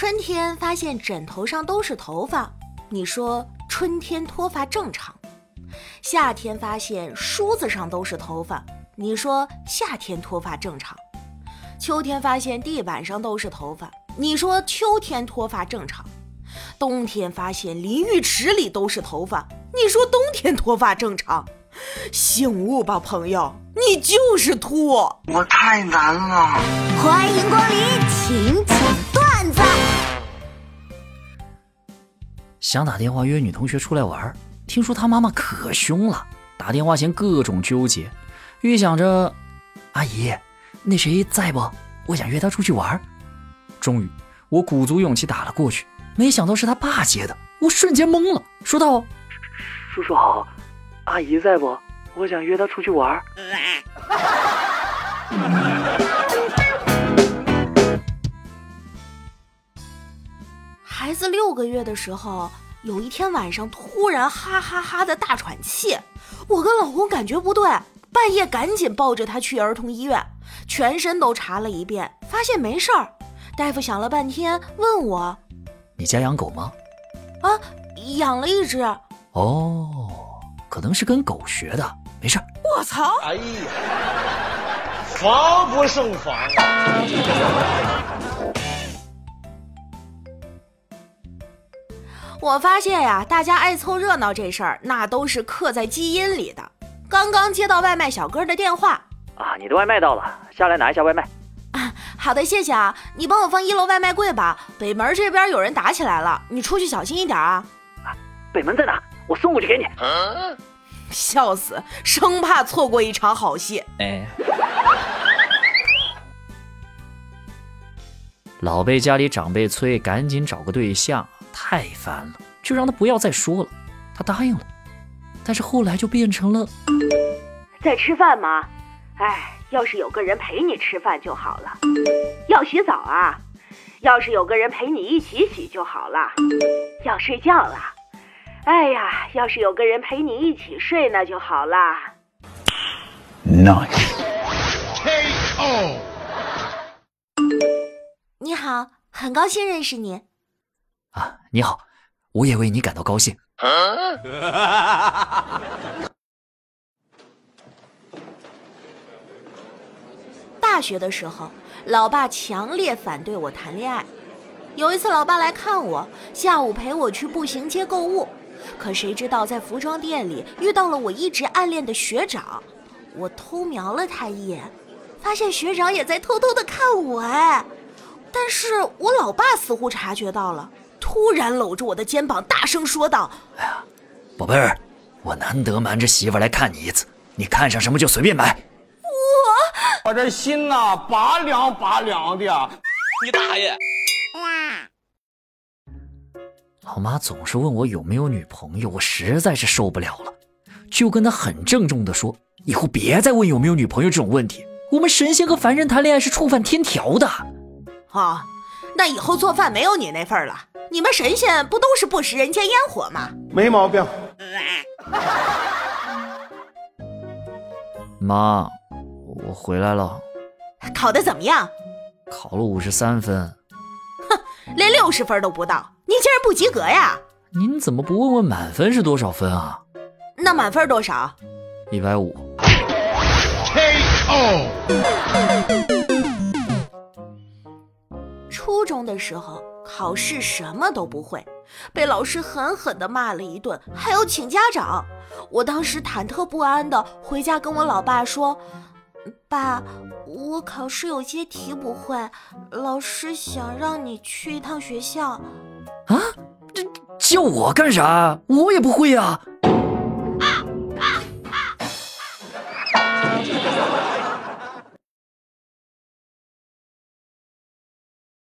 春天发现枕头上都是头发，你说春天脱发正常；夏天发现梳子上都是头发，你说夏天脱发正常；秋天发现地板上都是头发，你说秋天脱发正常；冬天发现淋浴池里都是头发，你说冬天脱发正常。醒悟吧，朋友，你就是秃。我太难了。欢迎光临，请想打电话约女同学出来玩，听说她妈妈可凶了，打电话前各种纠结，预想着，阿姨，那谁在不？我想约她出去玩。终于，我鼓足勇气打了过去，没想到是他爸接的，我瞬间懵了，说道：“叔叔好。”阿姨在不？我想约她出去玩。孩子六个月的时候，有一天晚上突然哈哈哈的大喘气，我跟老公感觉不对，半夜赶紧抱着他去儿童医院，全身都查了一遍，发现没事儿。大夫想了半天，问我：“你家养狗吗？”啊，养了一只。哦。可能是跟狗学的，没事儿我操！哎呀，防不胜防啊！我发现呀，大家爱凑热闹这事儿，那都是刻在基因里的。刚刚接到外卖小哥的电话啊，你的外卖到了，下来拿一下外卖。啊，好的，谢谢啊。你帮我放一楼外卖柜吧。北门这边有人打起来了，你出去小心一点啊。啊，北门在哪？我送过去给你，笑死，生怕错过一场好戏。哎，老被家里长辈催，赶紧找个对象，太烦了，就让他不要再说了。他答应了，但是后来就变成了在吃饭吗？哎，要是有个人陪你吃饭就好了。要洗澡啊？要是有个人陪你一起洗就好了。要睡觉了？哎呀，要是有个人陪你一起睡，那就好了。Nice，K.O. 你好，很高兴认识你。啊，你好，我也为你感到高兴。大学的时候，老爸强烈反对我谈恋爱。有一次，老爸来看我，下午陪我去步行街购物。可谁知道，在服装店里遇到了我一直暗恋的学长，我偷瞄了他一眼，发现学长也在偷偷的看我哎，但是我老爸似乎察觉到了，突然搂着我的肩膀，大声说道：“哎呀，宝贝儿，我难得瞒着媳妇来看你一次，你看上什么就随便买。”我我这心呐，拔凉拔凉的，你大爷！老妈总是问我有没有女朋友，我实在是受不了了，就跟她很郑重的说：“以后别再问有没有女朋友这种问题。我们神仙和凡人谈恋爱是触犯天条的。”啊，那以后做饭没有你那份了。你们神仙不都是不食人间烟火吗？没毛病。妈，我回来了。考的怎么样？考了五十三分。哼，连六十分都不到。你竟然不及格呀！您怎么不问问满分是多少分啊？那满分多少？一百五。K.O. 时候考试什么都不会，被老师狠狠地骂了一顿，还要请家长。我当时忐忑不安的回家跟我老爸说：“爸，我考试有些题不会，老师想让你去一趟学校。”啊，这叫我干啥？我也不会呀。